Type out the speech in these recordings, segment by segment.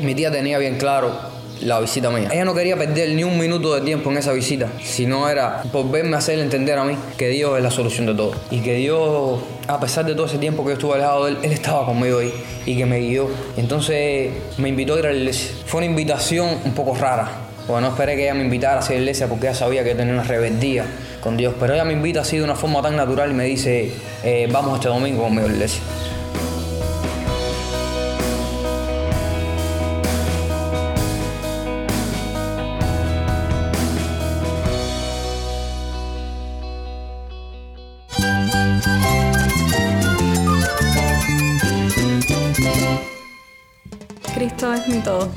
mi tía tenía bien claro la visita mía. Ella no quería perder ni un minuto de tiempo en esa visita, sino era por verme hacer entender a mí que Dios es la solución de todo. Y que Dios, a pesar de todo ese tiempo que yo estuve alejado de Él, Él estaba conmigo ahí y que me guió. entonces me invitó a ir a la iglesia. Fue una invitación un poco rara, porque no esperé que ella me invitara a ir a la iglesia porque ella sabía que tenía una rebeldía con Dios. Pero ella me invita así de una forma tan natural y me dice, eh, vamos este domingo conmigo a la iglesia.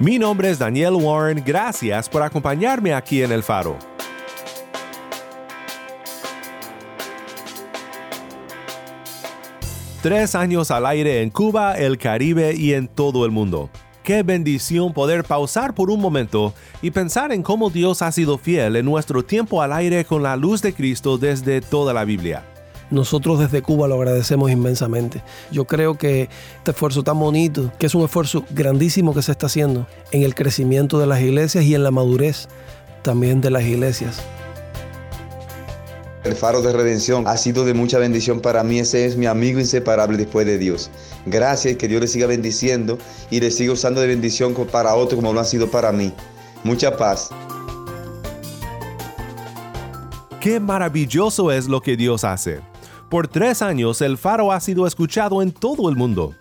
Mi nombre es Daniel Warren, gracias por acompañarme aquí en El Faro. Tres años al aire en Cuba, el Caribe y en todo el mundo. Qué bendición poder pausar por un momento y pensar en cómo Dios ha sido fiel en nuestro tiempo al aire con la luz de Cristo desde toda la Biblia. Nosotros desde Cuba lo agradecemos inmensamente. Yo creo que este esfuerzo tan bonito, que es un esfuerzo grandísimo que se está haciendo en el crecimiento de las iglesias y en la madurez también de las iglesias. El faro de redención ha sido de mucha bendición para mí. Ese es mi amigo inseparable después de Dios. Gracias, que Dios le siga bendiciendo y le siga usando de bendición para otros como lo ha sido para mí. Mucha paz. Qué maravilloso es lo que Dios hace. Por tres años el faro ha sido escuchado en todo el mundo.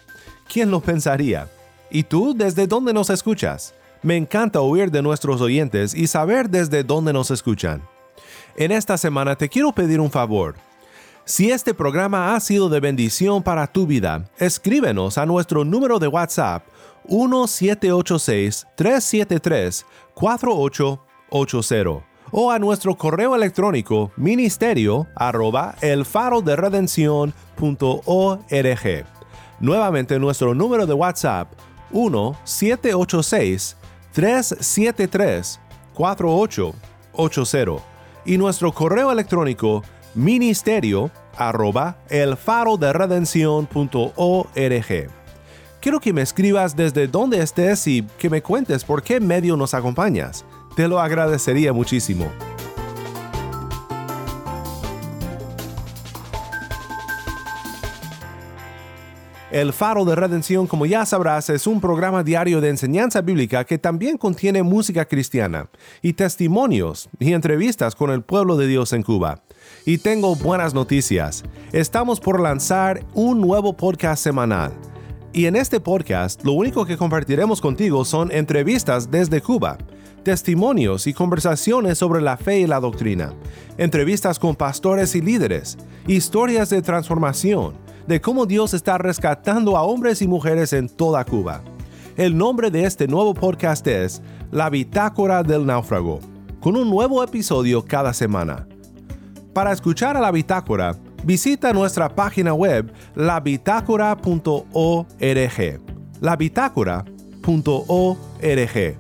¿Quién lo pensaría? ¿Y tú desde dónde nos escuchas? Me encanta oír de nuestros oyentes y saber desde dónde nos escuchan. En esta semana te quiero pedir un favor. Si este programa ha sido de bendición para tu vida, escríbenos a nuestro número de WhatsApp 1786-373-4880 o a nuestro correo electrónico ministerio arroba el faro de redención.org. Nuevamente nuestro número de WhatsApp 1-786-373-4880 y nuestro correo electrónico ministerio arroba el de redención.org. Quiero que me escribas desde dónde estés y que me cuentes por qué medio nos acompañas. Te lo agradecería muchísimo. El Faro de Redención, como ya sabrás, es un programa diario de enseñanza bíblica que también contiene música cristiana y testimonios y entrevistas con el pueblo de Dios en Cuba. Y tengo buenas noticias. Estamos por lanzar un nuevo podcast semanal. Y en este podcast lo único que compartiremos contigo son entrevistas desde Cuba, testimonios y conversaciones sobre la fe y la doctrina, entrevistas con pastores y líderes, historias de transformación, de cómo Dios está rescatando a hombres y mujeres en toda Cuba. El nombre de este nuevo podcast es La Bitácora del Náufrago, con un nuevo episodio cada semana. Para escuchar a la bitácora, visita nuestra página web labitácora.org. labitácora.org.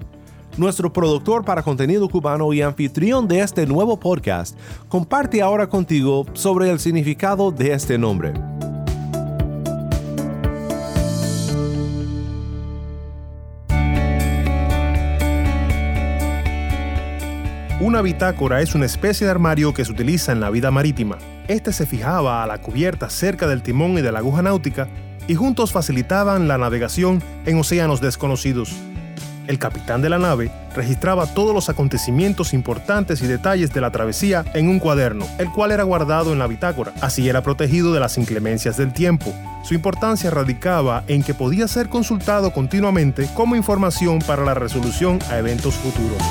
Nuestro productor para contenido cubano y anfitrión de este nuevo podcast comparte ahora contigo sobre el significado de este nombre. Una bitácora es una especie de armario que se utiliza en la vida marítima. Este se fijaba a la cubierta cerca del timón y de la aguja náutica y juntos facilitaban la navegación en océanos desconocidos. El capitán de la nave registraba todos los acontecimientos importantes y detalles de la travesía en un cuaderno, el cual era guardado en la bitácora. Así era protegido de las inclemencias del tiempo. Su importancia radicaba en que podía ser consultado continuamente como información para la resolución a eventos futuros.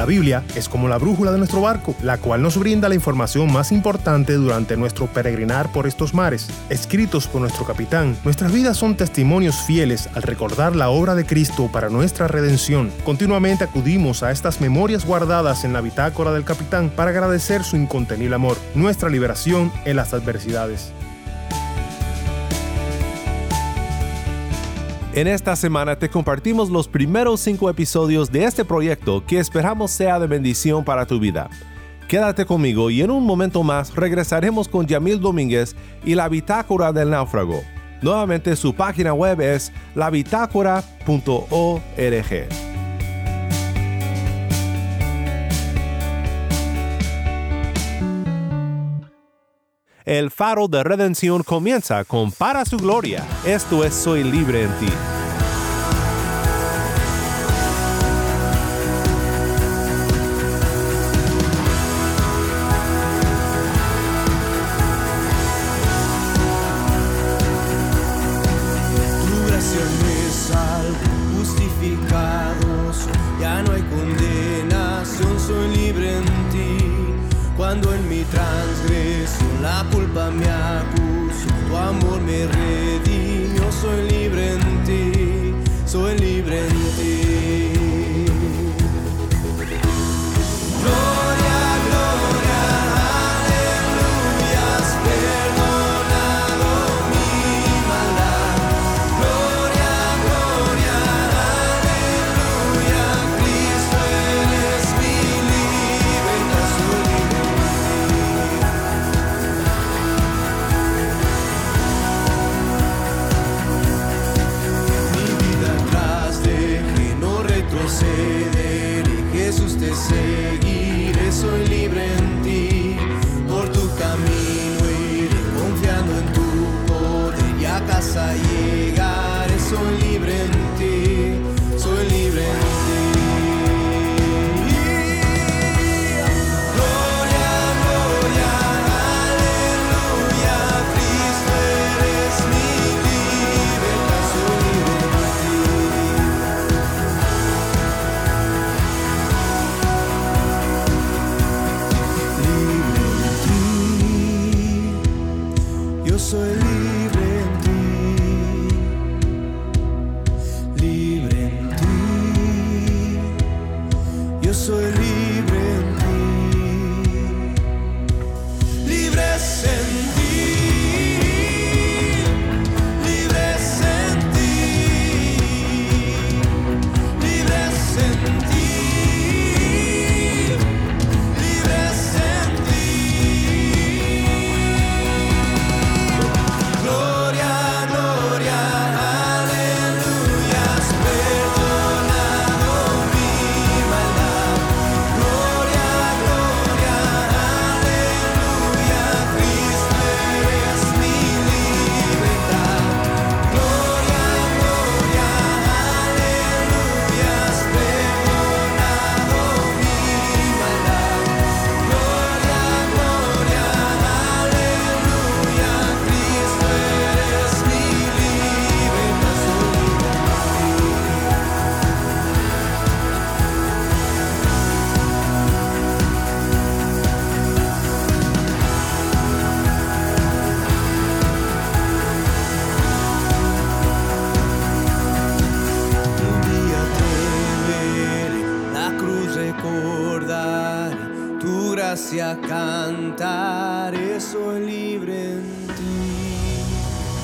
La Biblia es como la brújula de nuestro barco, la cual nos brinda la información más importante durante nuestro peregrinar por estos mares. Escritos por nuestro capitán, nuestras vidas son testimonios fieles al recordar la obra de Cristo para nuestra redención. Continuamente acudimos a estas memorias guardadas en la bitácora del capitán para agradecer su incontenible amor, nuestra liberación en las adversidades. En esta semana te compartimos los primeros cinco episodios de este proyecto que esperamos sea de bendición para tu vida. Quédate conmigo y en un momento más regresaremos con Yamil Domínguez y la bitácora del náufrago. Nuevamente su página web es labitácora.org. El faro de redención comienza con Para su gloria. Esto es Soy libre en ti. Transgresión la culpa me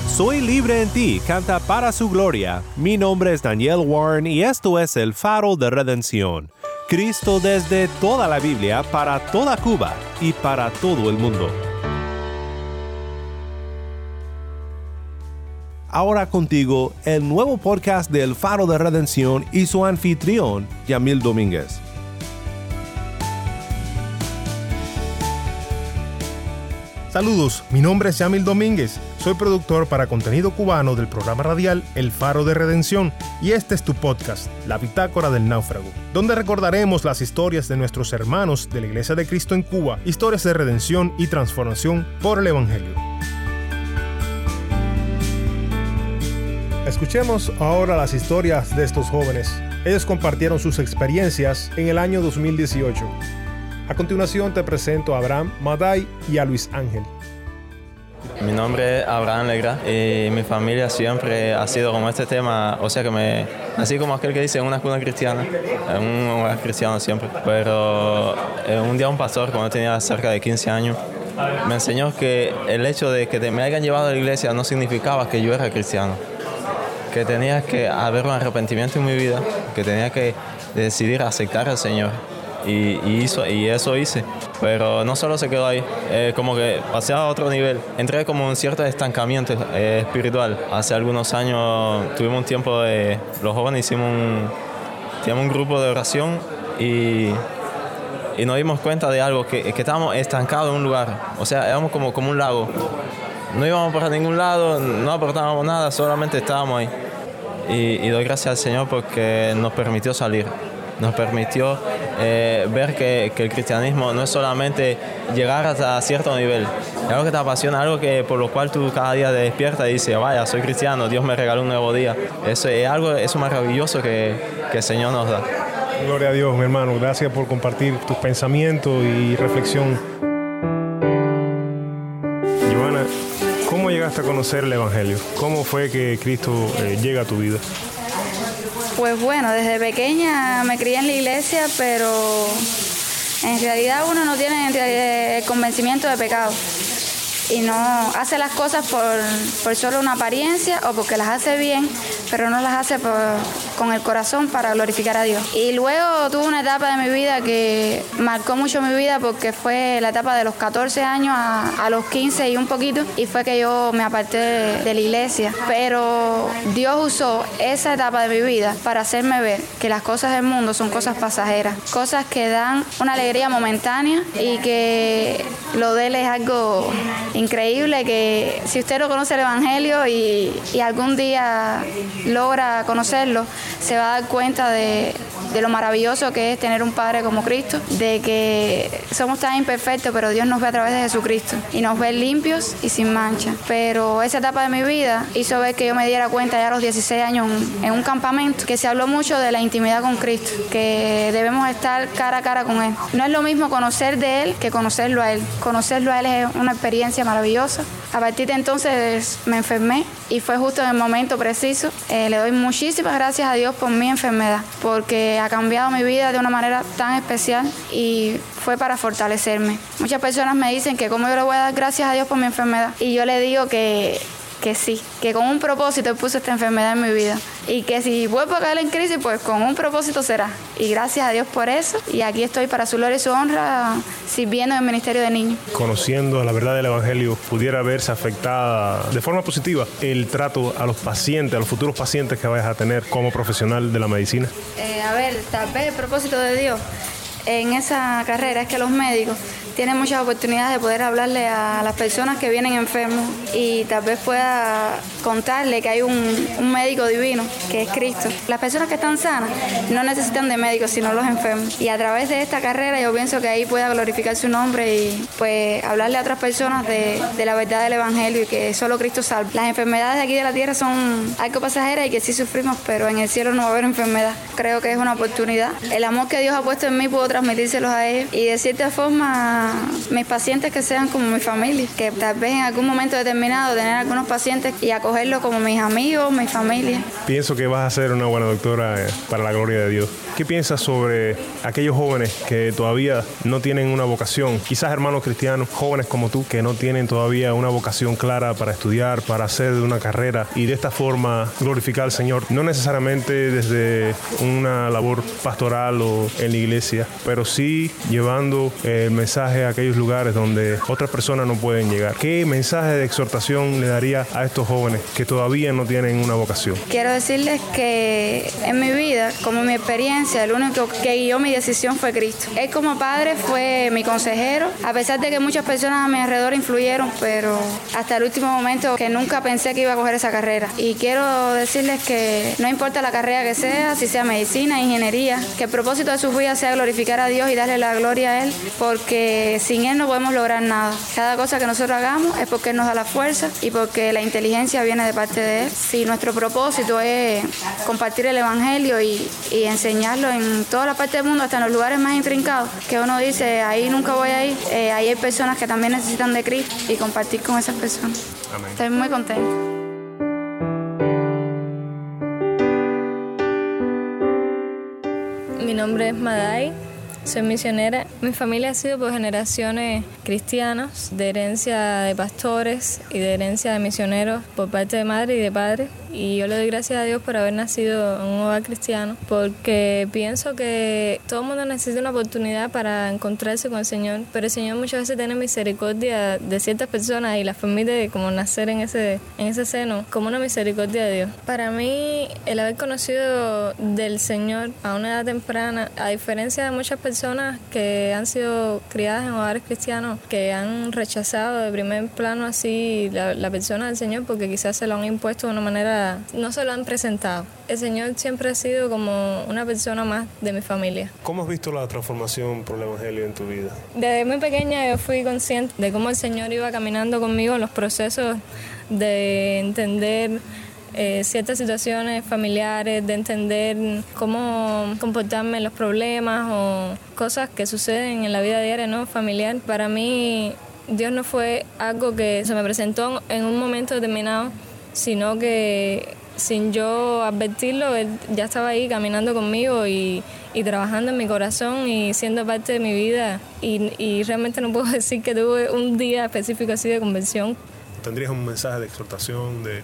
Soy libre en ti, canta para su gloria. Mi nombre es Daniel Warren y esto es el faro de redención. Cristo desde toda la Biblia para toda Cuba y para todo el mundo. Ahora contigo el nuevo podcast del Faro de Redención y su anfitrión, Yamil Domínguez. Saludos, mi nombre es Yamil Domínguez, soy productor para contenido cubano del programa radial El Faro de Redención y este es tu podcast, La Bitácora del Náufrago, donde recordaremos las historias de nuestros hermanos de la Iglesia de Cristo en Cuba, historias de redención y transformación por el Evangelio. Escuchemos ahora las historias de estos jóvenes. Ellos compartieron sus experiencias en el año 2018. A continuación te presento a Abraham, Maday y a Luis Ángel. Mi nombre es Abraham Legra y mi familia siempre ha sido como este tema, o sea que me, así como aquel que dice una cuna cristiana, un hogar cristiano siempre. Pero eh, un día un pastor, cuando tenía cerca de 15 años, me enseñó que el hecho de que me hayan llevado a la iglesia no significaba que yo era cristiano, que tenía que haber un arrepentimiento en mi vida, que tenía que decidir aceptar al Señor y, hizo, y eso hice. Pero no solo se quedó ahí, eh, como que pasé a otro nivel. Entré como en cierto estancamiento eh, espiritual. Hace algunos años tuvimos un tiempo de... Los jóvenes hicimos un, un grupo de oración y, nos dimos cuenta de algo, que, que estábamos estancados en un lugar. O sea, éramos como, como un lago. No íbamos para ningún lado, no aportábamos nada, solamente estábamos ahí. Y doy gracias al Señor porque nos permitió salir nos permitió eh, ver que, el cristianismo no es solamente llegar hasta cierto nivel, es algo que te apasiona, algo que por lo cual tú cada día te despiertas y dices, vaya, soy cristiano, Dios me regaló un nuevo día. Eso es algo eso maravilloso que, que el Señor nos da. Gloria a Dios, mi hermano. Gracias por compartir tus pensamientos y reflexión. Giovanna, ¿cómo llegaste a conocer el Evangelio? ¿Cómo fue que Cristo eh, llega a tu vida? Pues bueno, desde pequeña me crié en la iglesia, pero en realidad uno no tiene el convencimiento de pecado. Y no hace las cosas por, por, solo una apariencia o porque las hace bien, pero no las hace con el corazón para glorificar a Dios. Y luego tuve una etapa de mi vida que marcó mucho mi vida porque fue la etapa de los 14 años a, los 15 y un poquito, y fue que yo me aparté de, la iglesia. Pero Dios usó esa etapa de mi vida para hacerme ver que las cosas del mundo son cosas pasajeras, cosas que dan una alegría momentánea y que lo de él es algo increíble que si usted no conoce el Evangelio y, algún día logra conocerlo, se va a dar cuenta de, lo maravilloso que es tener un Padre como Cristo, de que somos tan imperfectos, pero Dios nos ve a través de Jesucristo y nos ve limpios y sin mancha. Pero esa etapa de mi vida hizo ver que yo me diera cuenta ya a los 16 años en un campamento, que se habló mucho de la intimidad con Cristo, que debemos estar cara a cara con Él. No es lo mismo conocer de Él que conocerlo a Él. Conocerlo a Él es una experiencia maravillosa. A partir de entonces me enfermé y fue justo en el momento preciso. Eh, le doy muchísimas gracias a Dios por mi enfermedad, porque ha cambiado mi vida de una manera tan especial y fue para fortalecerme. Muchas personas me dicen que cómo yo le voy a dar gracias a Dios por mi enfermedad y yo le digo que que sí, que con un propósito puso esta enfermedad en mi vida y que si vuelvo a caer en crisis, pues con un propósito será. Y gracias a Dios por eso. Y aquí estoy para su gloria y su honra, sirviendo en el Ministerio de Niños. Conociendo la verdad del Evangelio, pudiera verse afectada de forma positiva el trato a los pacientes, a los futuros pacientes que vayas a tener como profesional de la medicina. Eh, a ver, tal vez el propósito de Dios en esa carrera es que los médicos tiene muchas oportunidades de poder hablarle a las personas que vienen enfermos y tal vez pueda contarle que hay un, médico divino, que es Cristo. Las personas que están sanas no necesitan de médicos, sino los enfermos. Y a través de esta carrera yo pienso que ahí pueda glorificar su nombre y pues hablarle a otras personas de, la verdad del Evangelio y que solo Cristo salva. Las enfermedades de aquí de la tierra son algo pasajeras y que sí sufrimos, pero en el cielo no va a haber enfermedad. Creo que es una oportunidad. El amor que Dios ha puesto en mí puedo transmitírselos a ellos y de cierta forma mis pacientes que sean como mi familia, que tal vez en algún momento determinado tener algunos pacientes y como mis amigos, mi familia. Pienso que vas a ser una buena doctora eh, para la gloria de Dios. ¿Qué piensas sobre aquellos jóvenes que todavía no tienen una vocación? Quizás hermanos cristianos, jóvenes como tú, que no tienen todavía una vocación clara para estudiar, para hacer una carrera y de esta forma glorificar al Señor. No necesariamente desde una labor pastoral o en la iglesia, pero sí llevando el mensaje a aquellos lugares donde otras personas no pueden llegar. ¿Qué mensaje de exhortación le daría a estos jóvenes que todavía no tienen una vocación? Quiero decirles que en mi vida, como mi experiencia, el único que guió mi decisión fue Cristo. Él como padre fue mi consejero, a pesar de que muchas personas a mi alrededor influyeron, pero hasta el último momento que nunca pensé que iba a coger esa carrera. Y quiero decirles que no importa la carrera que sea, si sea medicina, ingeniería, que el propósito de su vida sea glorificar a Dios y darle la gloria a Él, porque sin Él no podemos lograr nada. Cada cosa que nosotros hagamos es porque Él nos da la fuerza y porque la inteligencia viene de parte de Él. Si nuestro propósito es compartir el Evangelio y, y enseñarlo en toda la parte del mundo, hasta en los lugares más intrincados, que uno dice, ahí nunca voy a ir, eh, ahí hay personas que también necesitan de Cristo y compartir con esas personas. Estoy muy contenta. Mi nombre es Madai, soy misionera. Mi familia ha sido por generaciones cristianas, de herencia de pastores y de herencia de misioneros por parte de madre y de padre. Y yo le doy gracias a Dios por haber nacido en un hogar cristiano, porque pienso que todo el mundo necesita una oportunidad para encontrarse con el Señor, pero el Señor muchas veces tiene misericordia de ciertas personas y las permite como nacer en ese, en ese seno, como una misericordia de Dios. Para mí, el haber conocido del Señor a una edad temprana, a diferencia de muchas personas que han sido criadas en hogares cristianos, que han rechazado de primer plano así la, la persona del Señor porque quizás se lo han impuesto de una manera no se lo han presentado. El Señor siempre ha sido como una persona más de mi familia. ¿Cómo has visto la transformación por el Evangelio en tu vida? Desde muy pequeña yo fui consciente de cómo el Señor iba caminando conmigo en los procesos de entender eh, ciertas situaciones familiares, de entender cómo comportarme en los problemas o cosas que suceden en la vida diaria, ¿no? Familiar. Para mí, Dios no fue algo que se me presentó en un momento determinado, sino que sin yo advertirlo, él ya estaba ahí caminando conmigo y, y trabajando en mi corazón y siendo parte de mi vida. Y, y, realmente no puedo decir que tuve un día específico así de conversión. ¿Tendrías un mensaje de exhortación, de,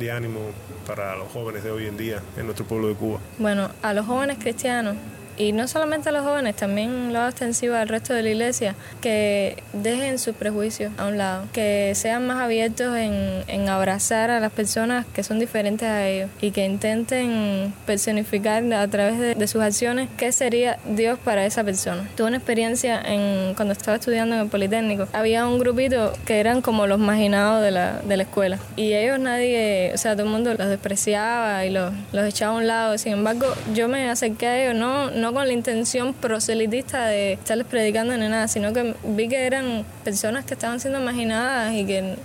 de ánimo para los jóvenes de hoy en día en nuestro pueblo de Cuba? Bueno, a los jóvenes cristianos y no solamente a los jóvenes, también lo hago extensivo al resto de la iglesia, que dejen sus prejuicios a un lado, que sean más abiertos en, en abrazar a las personas que son diferentes a ellos y que intenten personificar a través de, de, sus acciones qué sería Dios para esa persona. Tuve una experiencia en, cuando estaba estudiando en el Politécnico. Había un grupito que eran como los marginados de la, de la escuela y ellos nadie, o sea, todo el mundo los despreciaba y los, los echaba a un lado. Sin embargo, yo me acerqué a ellos, no, con la intención proselitista de estarles predicando ni nada, sino que vi que eran personas que estaban siendo imaginadas y que...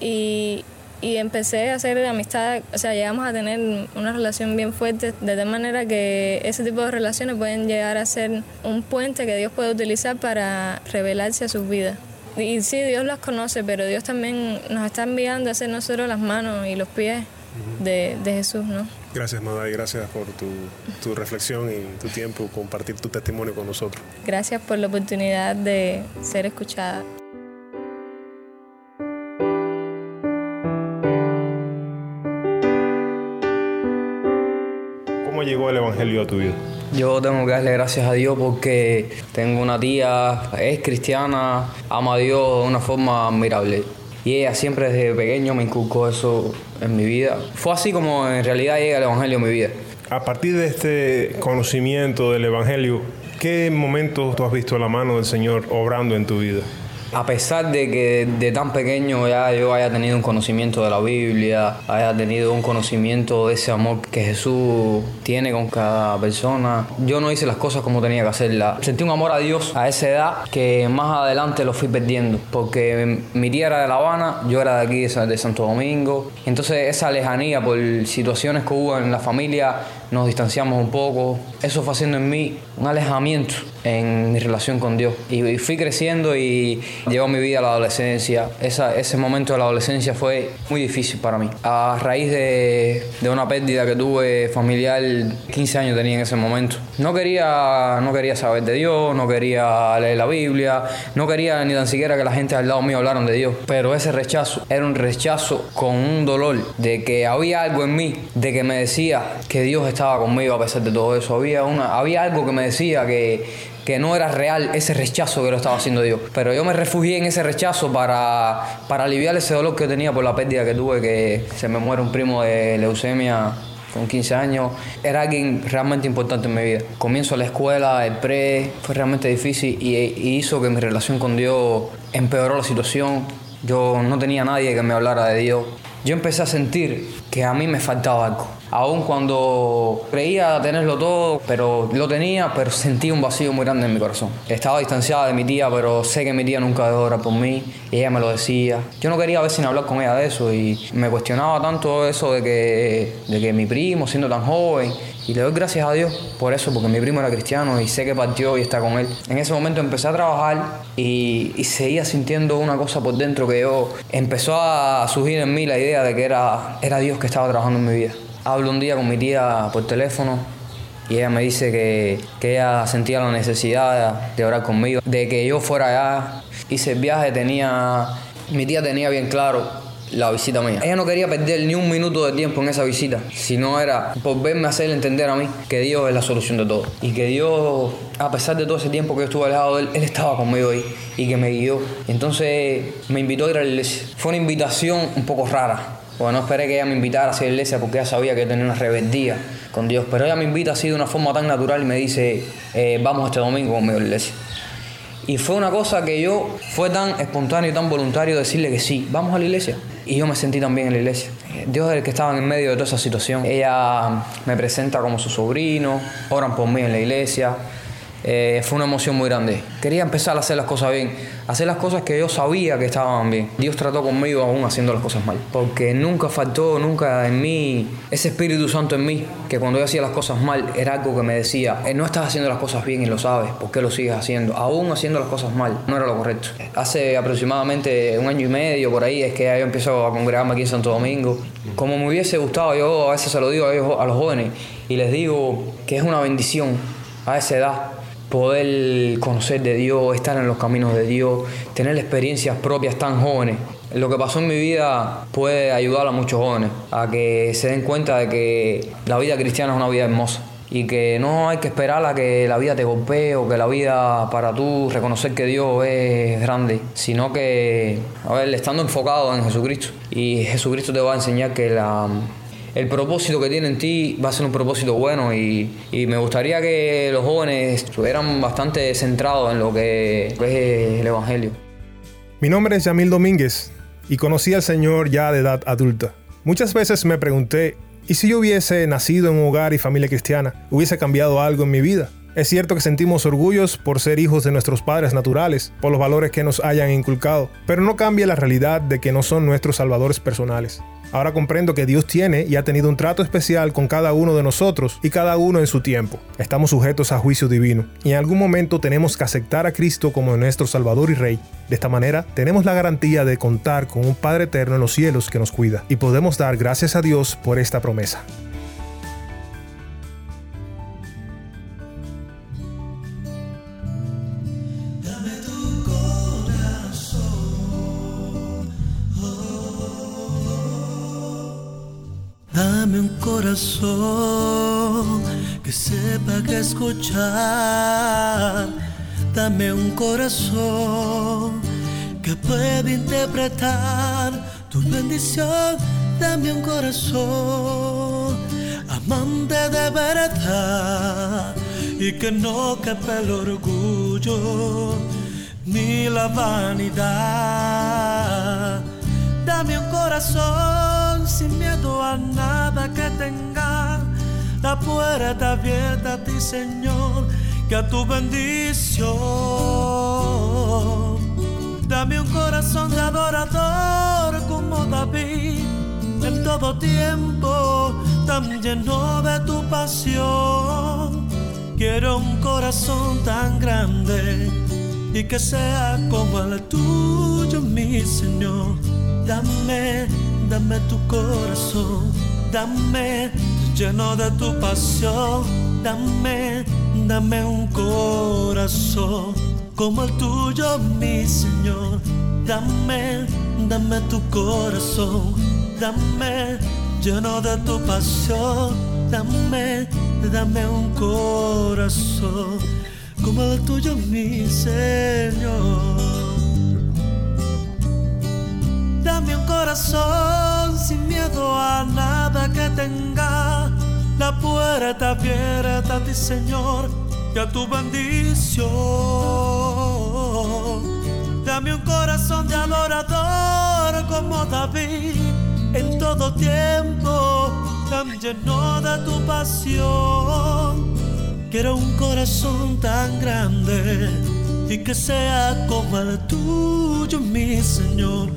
Y, empecé a hacer amistad, o sea, llegamos a tener una relación bien fuerte, de tal manera que ese tipo de relaciones pueden llegar a ser un puente que Dios puede utilizar para revelarse a sus vidas. Y sí, Dios las conoce, pero Dios también nos está enviando a hacer nosotros las manos y los pies de Jesús, ¿no? Gracias, Maday, gracias por tu, tu, reflexión y tu tiempo, compartir tu testimonio con nosotros. Gracias por la oportunidad de ser escuchada. ¿Cómo llegó el Evangelio a tu vida? Yo tengo que darle gracias a Dios porque tengo una tía, es cristiana, ama a Dios de una forma admirable. Y ella siempre desde pequeño me inculcó eso en mi vida. Fue así como en realidad llega el Evangelio en mi vida. A partir de este conocimiento del Evangelio, ¿qué momentos tú has visto la mano del Señor obrando en tu vida? A pesar de que de tan pequeño ya yo haya tenido un conocimiento de la Biblia, haya tenido un conocimiento de ese amor que Jesús tiene con cada persona, yo no hice las cosas como tenía que hacerlas. Sentí un amor a Dios a esa edad que más adelante lo fui perdiendo, porque mi tía era de La Habana, yo era de aquí de Santo Domingo. Entonces esa lejanía por situaciones que hubo en la familia, nos distanciamos un poco. Eso fue haciendo en mí un alejamiento en mi relación con Dios. Y, fui creciendo y llegó mi vida a la adolescencia. Esa, ese momento de la adolescencia fue muy difícil para mí. A raíz de, de, una pérdida que tuve familiar, 15 años tenía en ese momento. No quería, no quería saber de Dios, no quería leer la Biblia, no quería ni tan siquiera que la gente al lado mío hablaran de Dios. Pero ese rechazo era un rechazo con un dolor de que había algo en mí, de que me decía que Dios estaba conmigo a pesar de todo eso. Había, una, había algo que me decía que, que no era real ese rechazo que lo estaba haciendo Dios. Pero yo me refugié en ese rechazo para, para aliviar ese dolor que tenía por la pérdida que tuve, que se me muere un primo de leucemia con 15 años, era alguien realmente importante en mi vida. Comienzo la escuela, el pre, fue realmente difícil y, y hizo que mi relación con Dios empeoró la situación yo no tenía nadie que me hablara de Dios. Yo empecé a sentir que a mí me faltaba algo. Aún cuando creía tenerlo todo, pero lo tenía, pero sentí un vacío muy grande en mi corazón. Estaba distanciada de mi tía, pero sé que mi tía nunca dejó de orar por mí y ella me lo decía. Yo no quería a sin hablar con ella de eso y me cuestionaba tanto eso de que, de que mi primo, siendo tan joven, y le doy gracias a Dios por eso, porque mi primo era cristiano y sé que partió y está con él. En ese momento empecé a trabajar y, y seguía sintiendo una cosa por dentro que yo empezó a surgir en mí la idea de que era, era Dios que estaba trabajando en mi vida. Hablo un día con mi tía por teléfono y ella me dice que, que ella sentía la necesidad de orar conmigo, de que yo fuera allá. Hice el viaje, tenía, mi tía tenía bien claro la visita mía. Ella no quería perder ni un minuto de tiempo en esa visita, sino era por verme hacer entender a mí que Dios es la solución de todo. Y que Dios, a pesar de todo ese tiempo que yo estuve alejado de Él, Él estaba conmigo ahí y que me guió. Entonces me invitó a ir a la iglesia. Fue una invitación un poco rara. Porque no esperé que ella me invitara a ir a la iglesia porque ella sabía que tenía una rebeldía con Dios. Pero ella me invita así de una forma tan natural y me dice, eh, vamos este domingo conmigo a la iglesia. Y fue una cosa que yo, fue tan espontáneo y tan voluntario decirle que sí, vamos a la iglesia. Y yo me sentí también en la iglesia. Dios es el que estaba en medio de toda esa situación. Ella me presenta como su sobrino, oran por mí en la iglesia. Eh, fue una emoción muy grande. Quería empezar a hacer las cosas bien, hacer las cosas que yo sabía que estaban bien. Dios trató conmigo aún haciendo las cosas mal, porque nunca faltó, nunca en mí, ese Espíritu Santo en mí, que cuando yo hacía las cosas mal era algo que me decía, eh, no estás haciendo las cosas bien y lo sabes, ¿por qué lo sigues haciendo? Aún haciendo las cosas mal, no era lo correcto. Hace aproximadamente un año y medio por ahí es que yo empiezo a congregarme aquí en Santo Domingo. Como me hubiese gustado, yo a veces se lo digo a, los jóvenes y les digo que es una bendición a esa edad poder conocer de Dios, estar en los caminos de Dios, tener experiencias propias tan jóvenes. Lo que pasó en mi vida puede ayudar a muchos jóvenes a que se den cuenta de que la vida cristiana es una vida hermosa y que no hay que esperar a que la vida te golpee o que la vida para tú reconocer que Dios es grande, sino que, a ver, estando enfocado en Jesucristo y Jesucristo te va a enseñar que la, el propósito que tiene en ti va a ser un propósito bueno y, me gustaría que los jóvenes estuvieran bastante centrados en lo que es el Evangelio. Mi nombre es Yamil Domínguez y conocí al Señor ya de edad adulta. Muchas veces me pregunté, ¿y si yo hubiese nacido en un hogar y familia cristiana, hubiese cambiado algo en mi vida? Es cierto que sentimos orgullos por ser hijos de nuestros padres naturales, por los valores que nos hayan inculcado, pero no cambia la realidad de que no son nuestros salvadores personales. Ahora comprendo que Dios tiene y ha tenido un trato especial con cada uno de nosotros y cada uno en su tiempo. Estamos sujetos a juicio divino y en algún momento tenemos que aceptar a Cristo como nuestro Salvador y Rey. De esta manera, tenemos la garantía de contar con un Padre eterno en los cielos que nos cuida y podemos dar gracias a Dios por esta promesa. Corazón que sepa que escuchar. Dame un corazón que pueda interpretar tu bendición. Dame un corazón amante de verdad y que no quepa el orgullo ni la vanidad. Dame un corazón sin miedo a nada que tenga. La puerta abierta a ti, Señor, que a tu bendición. Dame un corazón de adorador como David, en todo tiempo, tan lleno de tu pasión. Quiero un corazón tan grande y que sea como el tuyo, mi Señor. Dame, dame tu corazón, dame lleno de tu pasión, dame, dame un corazón como el tuyo, mi Señor. Dame, dame tu corazón, dame lleno de tu pasión, dame, dame un corazón como el tuyo, mi Señor. Dame un corazón sin miedo a nada que tenga. La puerta abierta a ti, Señor, y a tu bendición. Dame un corazón de adorador Oh David, en todo tiempo tan lleno de tu pasión. Quiero un corazón tan grande y que sea como el tuyo, mi Señor.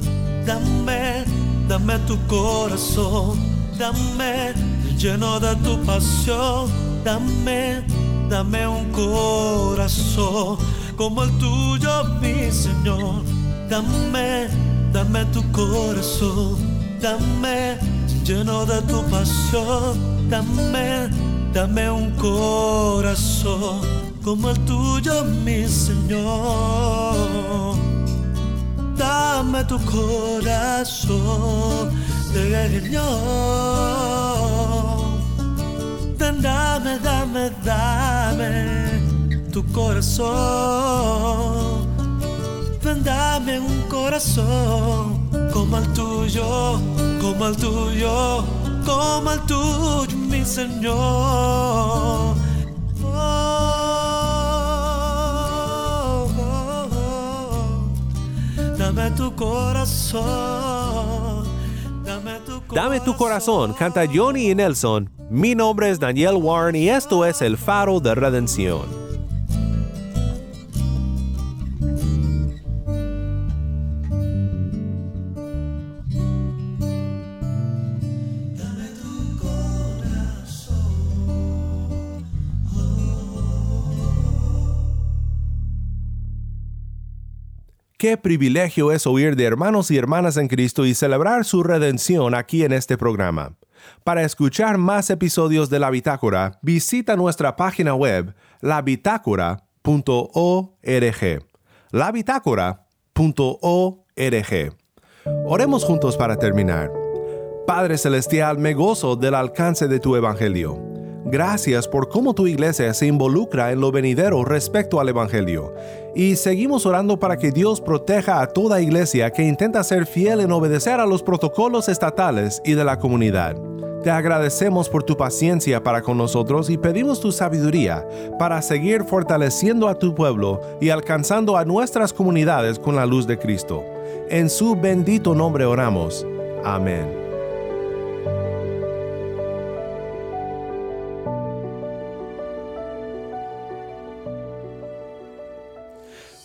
Dame, dame tu corazón, dame lleno de tu pasión. Dame, dame un corazón como el tuyo, mi Señor. Dame, dame tu corazón, dame lleno de tu pasión. Dame, dame un corazón como el tuyo, mi Señor. Dame tu corazón, Señor. Dame, dame, dame tu corazón. Dame un corazón como el tuyo, como el tuyo, como el tuyo, mi Señor. Dame tu corazón. Dame tu corazón. Canta Johnny y Nelson. Mi nombre es Daniel Warren y esto es El Faro de Redención. Qué privilegio es oír de hermanos y hermanas en Cristo y celebrar su redención aquí en este programa. Para escuchar más episodios de la Bitácora, visita nuestra página web labitácora.org. labitácora.org. Oremos juntos para terminar. Padre Celestial, me gozo del alcance de tu Evangelio. Gracias por cómo tu iglesia se involucra en lo venidero respecto al Evangelio. Y seguimos orando para que Dios proteja a toda iglesia que intenta ser fiel en obedecer a los protocolos estatales y de la comunidad. Te agradecemos por tu paciencia para con nosotros y pedimos tu sabiduría para seguir fortaleciendo a tu pueblo y alcanzando a nuestras comunidades con la luz de Cristo. En su bendito nombre oramos. Amén.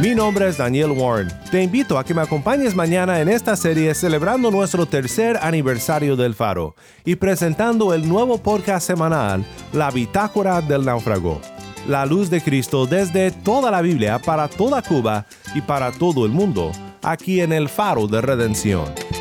Mi nombre es Daniel Warren. Te invito a que me acompañes mañana en esta serie celebrando nuestro tercer aniversario del Faro y presentando el nuevo podcast semanal, La Bitácora del Náufrago. La luz de Cristo desde toda la Biblia para toda Cuba y para todo el mundo, aquí en el Faro de Redención.